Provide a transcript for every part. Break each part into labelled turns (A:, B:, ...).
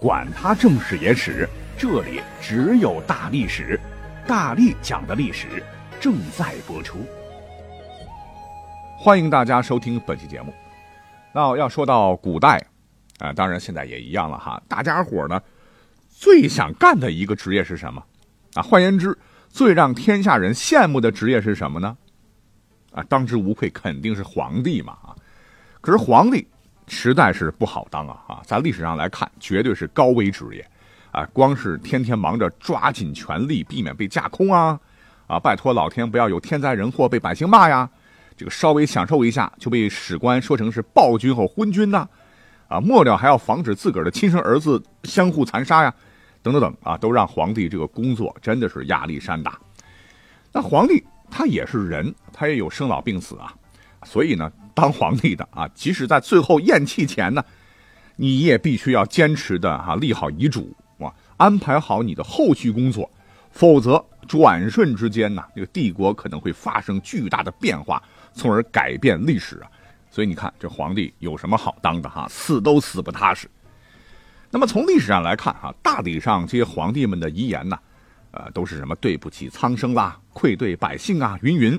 A: 管他正史野史。这里只有大历史，大力讲的历史正在播出。
B: 欢迎大家收听本期节目。那要说到古代，啊，当然现在也一样了哈。大家伙呢，最想干的一个职业是什么？啊，换言之，最让天下人羡慕的职业是什么呢？啊，当之无愧肯定是皇帝嘛啊。可是皇帝实在是不好当啊啊，在历史上来看，绝对是高危职业。啊，光是天天忙着抓紧权力，避免被架空啊，啊，拜托老天不要有天灾人祸被百姓骂呀，这个稍微享受一下就被史官说成是暴君和昏君呐，啊，末了还要防止自个儿的亲生儿子相互残杀呀，等等等啊，都让皇帝这个工作真的是压力山大。那皇帝他也是人，他也有生老病死啊，所以呢，当皇帝的啊，即使在最后咽气前呢，你也必须要坚持的哈立好遗嘱哇。安排好你的后续工作，否则转瞬之间呢，这个帝国可能会发生巨大的变化，从而改变历史啊。所以你看，这皇帝有什么好当的哈？死都死不踏实。那么从历史上来看哈，大体上这些皇帝们的遗言呢，呃，都是什么对不起苍生啦，愧对百姓啊，云云。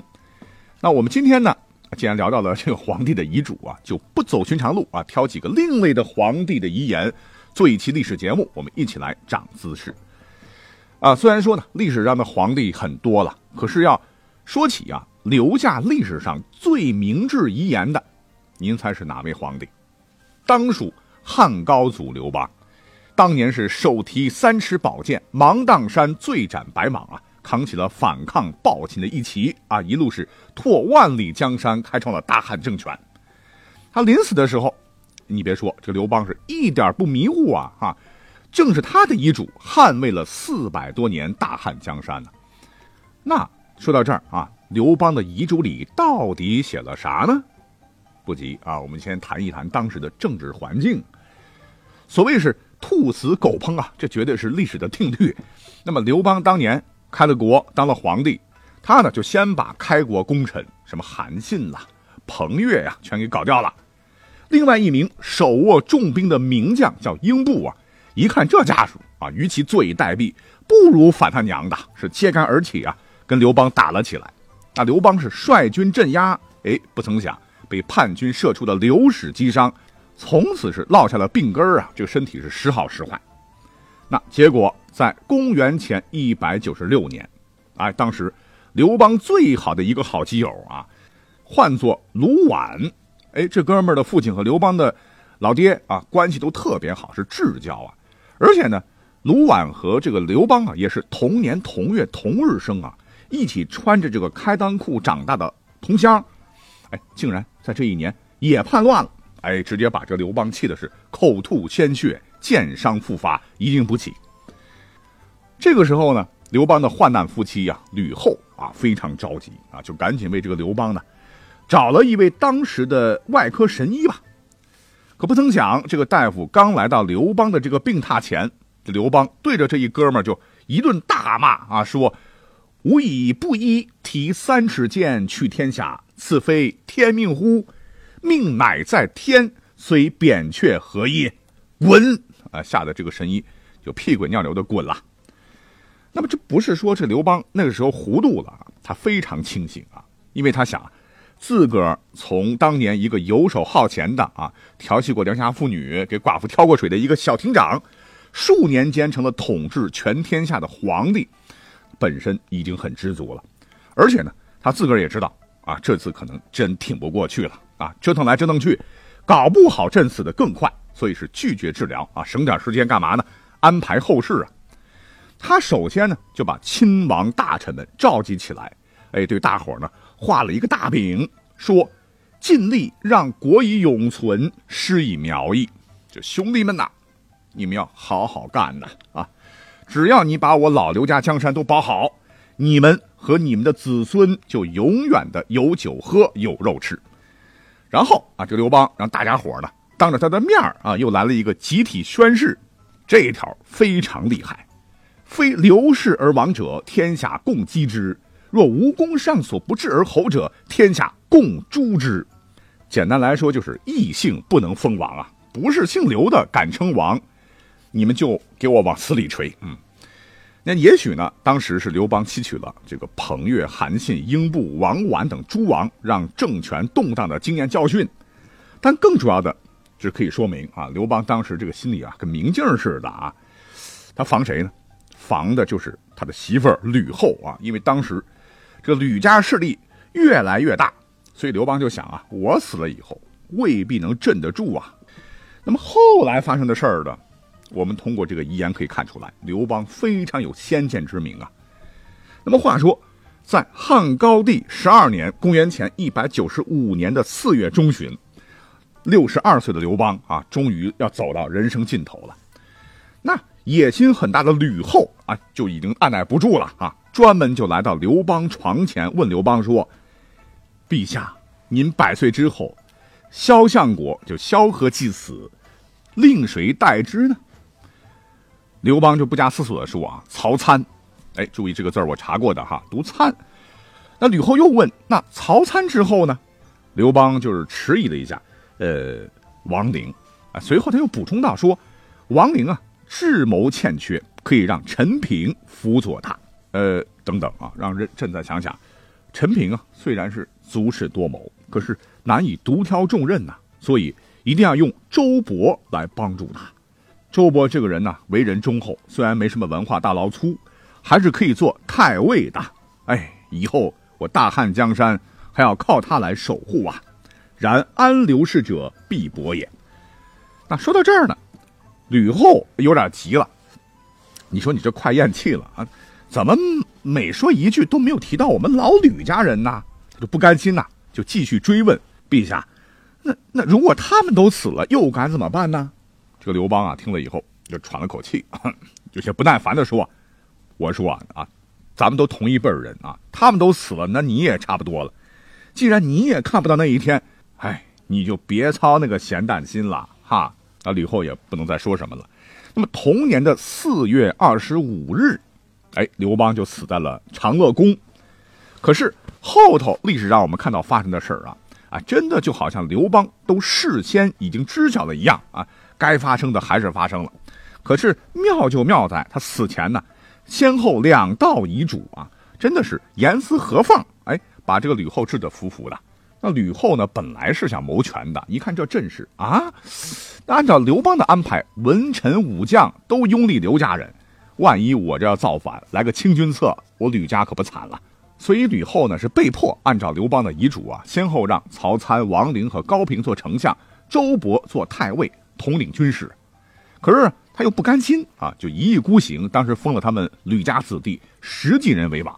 B: 那我们今天呢，既然聊到了这个皇帝的遗嘱啊，就不走寻常路啊，挑几个另类的皇帝的遗言。做一期历史节目，我们一起来长姿势。啊，虽然说呢，历史上的皇帝很多了，可是要说起啊，留下历史上最明智遗言的，您猜是哪位皇帝？当属汉高祖刘邦。当年是手提三尺宝剑，芒砀山醉斩白蟒啊，扛起了反抗暴秦的一旗啊，一路是拓万里江山，开创了大汉政权。他临死的时候。你别说，这刘邦是一点不迷糊啊！哈，正是他的遗嘱捍卫了四百多年大汉江山呢。那说到这儿啊，刘邦的遗嘱里到底写了啥呢？不急啊，我们先谈一谈当时的政治环境。所谓是兔死狗烹啊，这绝对是历史的定律。那么刘邦当年开了国，当了皇帝，他呢就先把开国功臣什么韩信啦、彭越呀全给搞掉了。另外一名手握重兵的名将叫英布啊，一看这家属啊，与其坐以待毙，不如反他娘的，是揭竿而起啊，跟刘邦打了起来。那刘邦是率军镇压，哎，不曾想被叛军射出的流矢击伤，从此是落下了病根啊，这个身体是时好时坏。那结果在公元前一百九十六年，哎，当时刘邦最好的一个好基友啊，唤作卢绾。哎，这哥们儿的父亲和刘邦的老爹啊，关系都特别好，是至交啊。而且呢，卢绾和这个刘邦啊，也是同年同月同日生啊，一起穿着这个开裆裤长大的同乡。哎，竟然在这一年也叛乱了，哎，直接把这刘邦气的是口吐鲜血，箭伤复发，一病不起。这个时候呢，刘邦的患难夫妻呀，吕后啊，非常着急啊，就赶紧为这个刘邦呢。找了一位当时的外科神医吧，可不曾想，这个大夫刚来到刘邦的这个病榻前，这刘邦对着这一哥们就一顿大骂啊，说：“吾以不医，提三尺剑去天下，此非天命乎？命乃在天，虽扁鹊何意？滚！”啊，吓得这个神医就屁滚尿流的滚了。那么这不是说这刘邦那个时候糊涂了，他非常清醒啊，因为他想。自个儿从当年一个游手好闲的啊，调戏过良家妇女，给寡妇挑过水的一个小亭长，数年间成了统治全天下的皇帝，本身已经很知足了。而且呢，他自个儿也知道啊，这次可能真挺不过去了啊，折腾来折腾去，搞不好朕死的更快，所以是拒绝治疗啊，省点时间干嘛呢？安排后事啊。他首先呢，就把亲王大臣们召集起来，哎，对大伙呢。画了一个大饼，说：“尽力让国以永存，施以苗裔。这兄弟们呐，你们要好好干呐！啊，只要你把我老刘家江山都保好，你们和你们的子孙就永远的有酒喝有肉吃。然后啊，这刘邦让大家伙呢当着他的面啊，又来了一个集体宣誓，这一条非常厉害：非刘氏而亡者，天下共击之；若无功上所不治而侯者，天下共诛之。简单来说，就是异姓不能封王啊，不是姓刘的敢称王。你们就给我往死里锤，嗯，那也许呢，当时是刘邦吸取了这个彭越、韩信、英布、王绾等诸王让政权动荡的经验教训，但更主要的，这可以说明啊，刘邦当时这个心里啊，跟明镜似的啊，他防谁呢？防的就是他的媳妇儿吕后啊，因为当时这吕家势力越来越大，所以刘邦就想啊，我死了以后未必能镇得住啊。那么后来发生的事儿呢？我们通过这个遗言可以看出来，刘邦非常有先见之明啊。那么话说，在汉高帝十二年（公元前一百九十五年的四月中旬），六十二岁的刘邦啊，终于要走到人生尽头了。那野心很大的吕后啊，就已经按耐不住了啊，专门就来到刘邦床前，问刘邦说：“陛下，您百岁之后，萧相国就萧何既死，令谁代之呢？”刘邦就不加思索的说啊，曹参，哎，注意这个字我查过的哈，读参。那吕后又问，那曹参之后呢？刘邦就是迟疑了一下，呃，王陵啊。随后他又补充到说，王陵啊，智谋欠缺，可以让陈平辅佐他。呃，等等啊，让朕朕再想想。陈平啊，虽然是足智多谋，可是难以独挑重任呐，所以一定要用周勃来帮助他。周勃这个人呢，为人忠厚，虽然没什么文化大老粗，还是可以做太尉的。哎，以后我大汉江山还要靠他来守护啊！然安刘氏者，必薄也。那说到这儿呢，吕后有点急了。你说你这快咽气了啊？怎么每说一句都没有提到我们老吕家人呢？就不甘心呐，就继续追问陛下。那那如果他们都死了，又该怎么办呢？这个刘邦啊，听了以后就喘了口气，有些不耐烦的说：“我说啊啊，咱们都同一辈人啊，他们都死了，那你也差不多了。既然你也看不到那一天，哎，你就别操那个闲蛋心了哈。”那吕后也不能再说什么了。那么同年的四月二十五日，哎，刘邦就死在了长乐宫。可是后头历史让我们看到发生的事儿啊啊，真的就好像刘邦都事先已经知晓了一样啊。该发生的还是发生了，可是妙就妙在他死前呢，先后两道遗嘱啊，真的是严丝合缝，哎，把这个吕后治得服服的。那吕后呢，本来是想谋权的，一看这阵势啊，那按照刘邦的安排，文臣武将都拥立刘家人，万一我这要造反，来个清君侧，我吕家可不惨了。所以吕后呢是被迫按照刘邦的遗嘱啊，先后让曹参、王陵和高平做丞相，周勃做太尉。统领军事，可是他又不甘心啊，就一意孤行。当时封了他们吕家子弟十几人为王。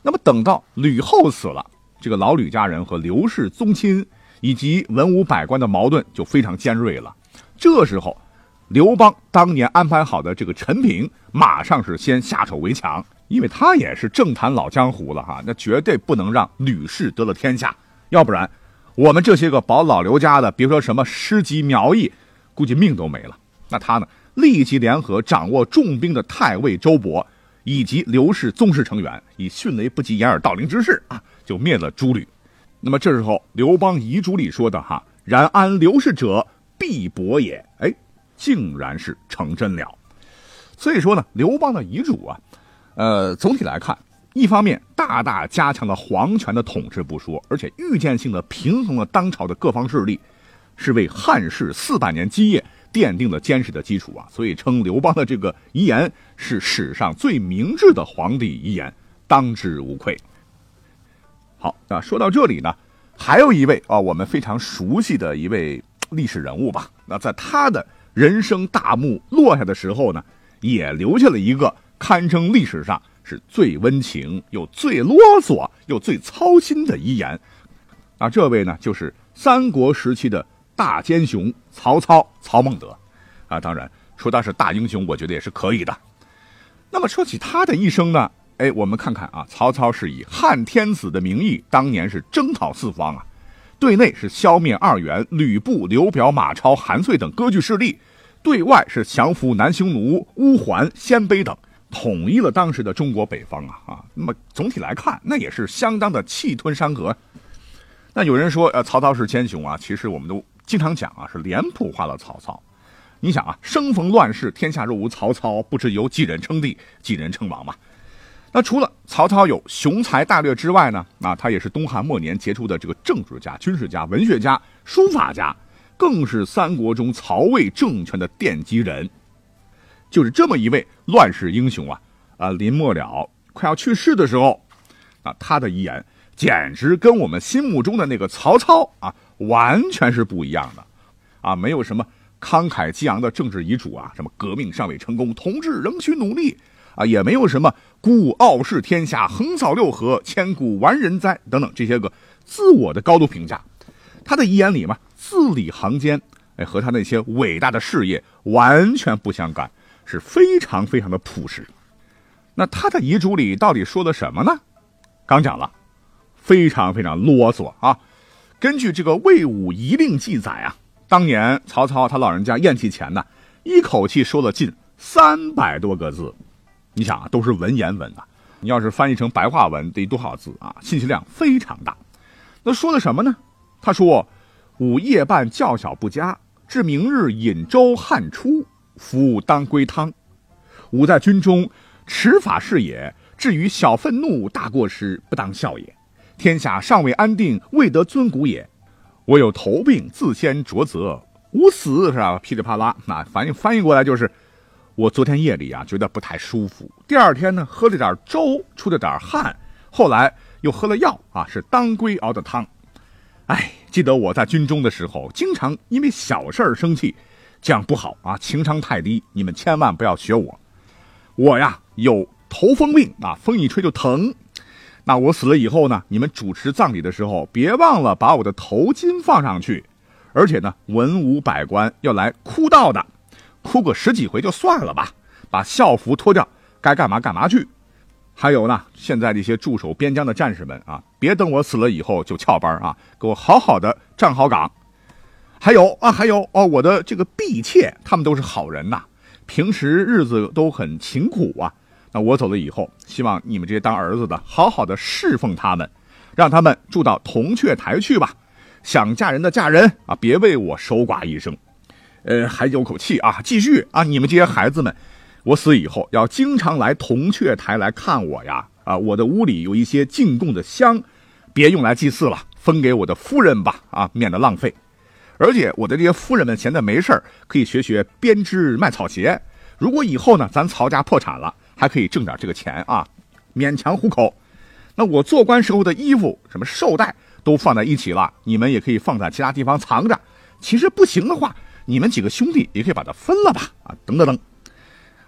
B: 那么等到吕后死了，这个老吕家人和刘氏宗亲以及文武百官的矛盾就非常尖锐了。这时候，刘邦当年安排好的这个陈平，马上是先下手为强，因为他也是政坛老江湖了哈，那绝对不能让吕氏得了天下，要不然我们这些个保老刘家的，别说什么师级苗裔。估计命都没了。那他呢？立即联合掌握重兵的太尉周勃，以及刘氏宗室成员，以迅雷不及掩耳盗铃之势啊，就灭了诸吕。那么这时候，刘邦遗嘱里说的哈，然安刘氏者，必伯也。哎，竟然是成真了。所以说呢，刘邦的遗嘱啊，呃，总体来看，一方面大大加强了皇权的统治不说，而且预见性的平衡了当朝的各方势力。是为汉室四百年基业奠定了坚实的基础啊，所以称刘邦的这个遗言是史上最明智的皇帝遗言，当之无愧。好，那说到这里呢，还有一位啊，我们非常熟悉的一位历史人物吧。那在他的人生大幕落下的时候呢，也留下了一个堪称历史上是最温情又最啰嗦又最操心的遗言。啊，这位呢，就是三国时期的。大奸雄曹操，曹孟德，啊，当然说他是大英雄，我觉得也是可以的。那么说起他的一生呢，哎，我们看看啊，曹操是以汉天子的名义，当年是征讨四方啊，对内是消灭二袁、吕布、刘表、马超、韩遂等割据势力，对外是降服南匈奴、乌桓、鲜卑等，统一了当时的中国北方啊啊。那么总体来看，那也是相当的气吞山河。那有人说，呃，曹操是奸雄啊，其实我们都经常讲啊，是脸谱化了曹操。你想啊，生逢乱世，天下若无曹操，不知由几人称帝，几人称王嘛？那除了曹操有雄才大略之外呢，啊，他也是东汉末年杰出的这个政治家、军事家、文学家、书法家，更是三国中曹魏政权的奠基人。就是这么一位乱世英雄啊，啊，临末了，快要去世的时候，啊，他的遗言简直跟我们心目中的那个曹操啊，完全是不一样的，啊，没有什么。慷慨激昂的政治遗嘱啊，什么革命尚未成功，同志仍需努力啊，也没有什么孤傲视天下，横扫六合，千古完人哉等等这些个自我的高度评价。他的遗言里嘛，字里行间，哎，和他那些伟大的事业完全不相干，是非常非常的朴实。那他的遗嘱里到底说了什么呢？刚讲了，非常非常啰嗦啊。根据这个《魏武遗令》记载啊。当年曹操他老人家咽气前呢，一口气说了近三百多个字，你想啊，都是文言文啊，你要是翻译成白话文得多少字啊？信息量非常大。那说的什么呢？他说：“吾夜半教小不佳，至明日饮粥汗出，夫当归汤。吾在军中持法事也，至于小愤怒大过失，不当笑也。天下尚未安定，未得尊古也。”我有头病，自先着责，无死是吧？噼里啪啦，那翻译翻译过来就是，我昨天夜里啊觉得不太舒服，第二天呢喝了点粥，出了点汗，后来又喝了药啊，是当归熬的汤。哎，记得我在军中的时候，经常因为小事儿生气，这样不好啊，情商太低，你们千万不要学我。我呀有头风病啊，风一吹就疼。那我死了以后呢？你们主持葬礼的时候，别忘了把我的头巾放上去。而且呢，文武百官要来哭道的，哭个十几回就算了吧，把校服脱掉，该干嘛干嘛去。还有呢，现在这些驻守边疆的战士们啊，别等我死了以后就翘班啊，给我好好的站好岗。还有啊，还有哦，我的这个婢妾，他们都是好人呐，平时日子都很勤苦啊。那我走了以后，希望你们这些当儿子的，好好的侍奉他们，让他们住到铜雀台去吧。想嫁人的嫁人啊，别为我守寡一生。呃，还有口气啊，继续啊！你们这些孩子们，我死以后要经常来铜雀台来看我呀。啊，我的屋里有一些进贡的香，别用来祭祀了，分给我的夫人吧。啊，免得浪费。而且我的这些夫人们闲的没事可以学学编织卖草鞋。如果以后呢，咱曹家破产了。还可以挣点这个钱啊，勉强糊口。那我做官时候的衣服、什么绶带都放在一起了，你们也可以放在其他地方藏着。其实不行的话，你们几个兄弟也可以把它分了吧？啊，等等等。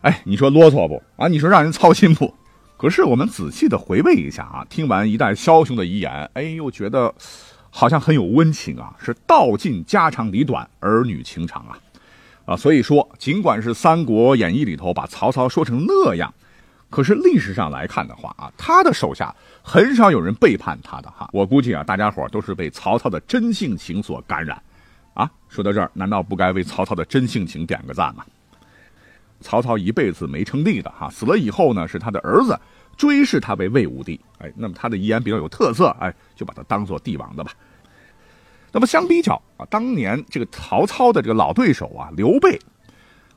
B: 哎，你说啰嗦不？啊，你说让人操心不？可是我们仔细的回味一下啊，听完一代枭雄的遗言，哎，又觉得好像很有温情啊，是道尽家长里短，儿女情长啊。啊，所以说，尽管是《三国演义》里头把曹操说成那样，可是历史上来看的话啊，他的手下很少有人背叛他的哈。我估计啊，大家伙都是被曹操的真性情所感染。啊，说到这儿，难道不该为曹操的真性情点个赞吗？曹操一辈子没称帝的哈，死了以后呢，是他的儿子追谥他为魏武帝。哎，那么他的遗言比较有特色，哎，就把他当做帝王的吧。那么相比较啊，当年这个曹操的这个老对手啊，刘备，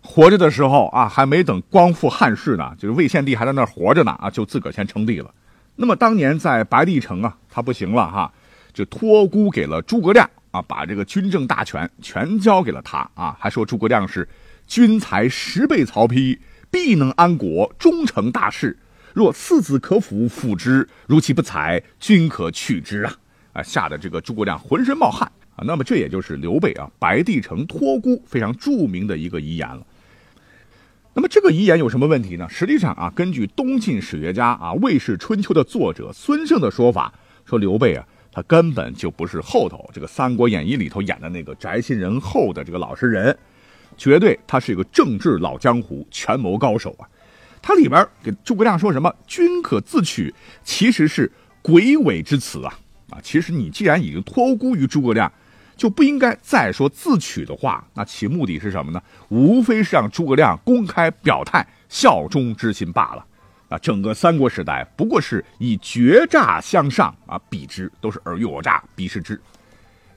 B: 活着的时候啊，还没等光复汉室呢，就是魏献帝还在那活着呢啊，就自个儿先称帝了。那么当年在白帝城啊，他不行了哈，就托孤给了诸葛亮啊，把这个军政大权全交给了他啊，还说诸葛亮是军才十倍曹丕，必能安国，终成大事。若四子可辅，辅之；如其不才，君可取之啊。啊，吓得这个诸葛亮浑身冒汗啊！那么这也就是刘备啊白帝城托孤非常著名的一个遗言了。那么这个遗言有什么问题呢？实际上啊，根据东晋史学家啊《魏氏春秋》的作者孙胜的说法，说刘备啊他根本就不是后头这个《三国演义》里头演的那个宅心仁厚的这个老实人，绝对他是一个政治老江湖、权谋高手啊。他里边给诸葛亮说什么“君可自取”，其实是鬼尾之词啊啊！其实你既然已经托孤于诸葛亮，就不应该再说自取的话。那其目的是什么呢？无非是让诸葛亮公开表态效忠之心罢了。啊，整个三国时代不过是以决诈向上啊，比之都是尔虞我诈，比视之。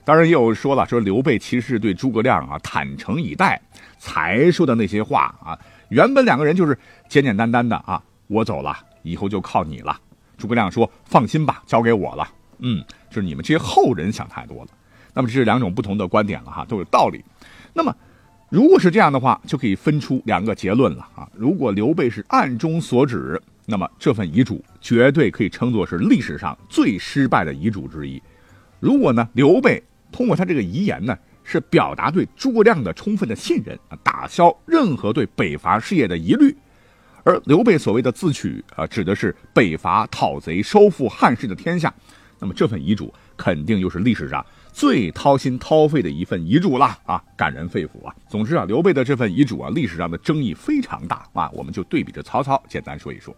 B: 当然也有说了，说刘备其实是对诸葛亮啊坦诚以待才说的那些话啊。原本两个人就是简简单单的啊，我走了，以后就靠你了。诸葛亮说：“放心吧，交给我了。”嗯，就是你们这些后人想太多了。那么这是两种不同的观点了哈，都有道理。那么如果是这样的话，就可以分出两个结论了啊。如果刘备是暗中所指，那么这份遗嘱绝对可以称作是历史上最失败的遗嘱之一。如果呢，刘备通过他这个遗言呢，是表达对诸葛亮的充分的信任啊，打消任何对北伐事业的疑虑。而刘备所谓的自取啊，指的是北伐讨贼、收复汉室的天下。那么这份遗嘱肯定又是历史上最掏心掏肺的一份遗嘱了啊，感人肺腑啊。总之啊，刘备的这份遗嘱啊，历史上的争议非常大啊。我们就对比着曹操，简单说一说。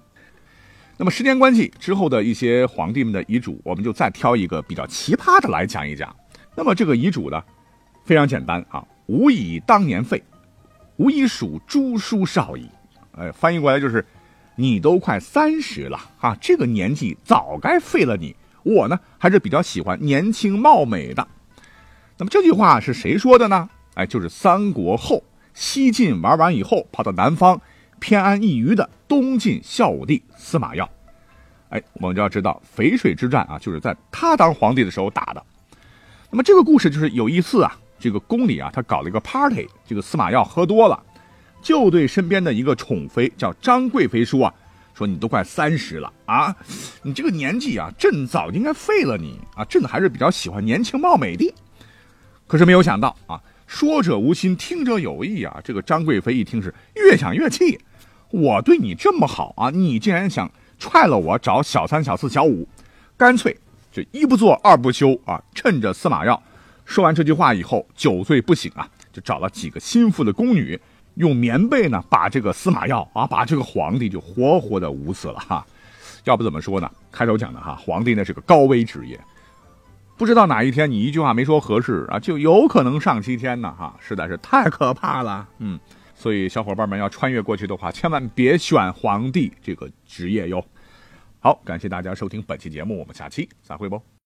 B: 那么时间关系，之后的一些皇帝们的遗嘱，我们就再挑一个比较奇葩的来讲一讲。那么这个遗嘱呢，非常简单啊，吾以当年废，吾以属诸叔少矣。呃，翻译过来就是，你都快三十了啊，这个年纪早该废了你。我呢，还是比较喜欢年轻貌美的。那么这句话是谁说的呢？哎，就是三国后西晋玩完以后，跑到南方。偏安一隅的东晋孝武帝司马曜，哎，我们就要知道淝水之战啊，就是在他当皇帝的时候打的。那么这个故事就是有一次啊，这个宫里啊，他搞了一个 party，这个司马曜喝多了，就对身边的一个宠妃叫张贵妃说啊，说你都快三十了啊，你这个年纪啊，朕早应该废了你啊，朕还是比较喜欢年轻貌美的。可是没有想到啊，说者无心，听者有意啊，这个张贵妃一听是越想越气。我对你这么好啊，你竟然想踹了我找小三、小四、小五，干脆就一不做二不休啊！趁着司马曜说完这句话以后酒醉不醒啊，就找了几个心腹的宫女，用棉被呢把这个司马曜啊，把这个皇帝就活活的捂死了哈。要不怎么说呢？开头讲的哈，皇帝那是个高危职业，不知道哪一天你一句话没说合适啊，就有可能上西天呢哈，实在是太可怕了，嗯。所以，小伙伴们要穿越过去的话，千万别选皇帝这个职业哟。好，感谢大家收听本期节目，我们下期再会不。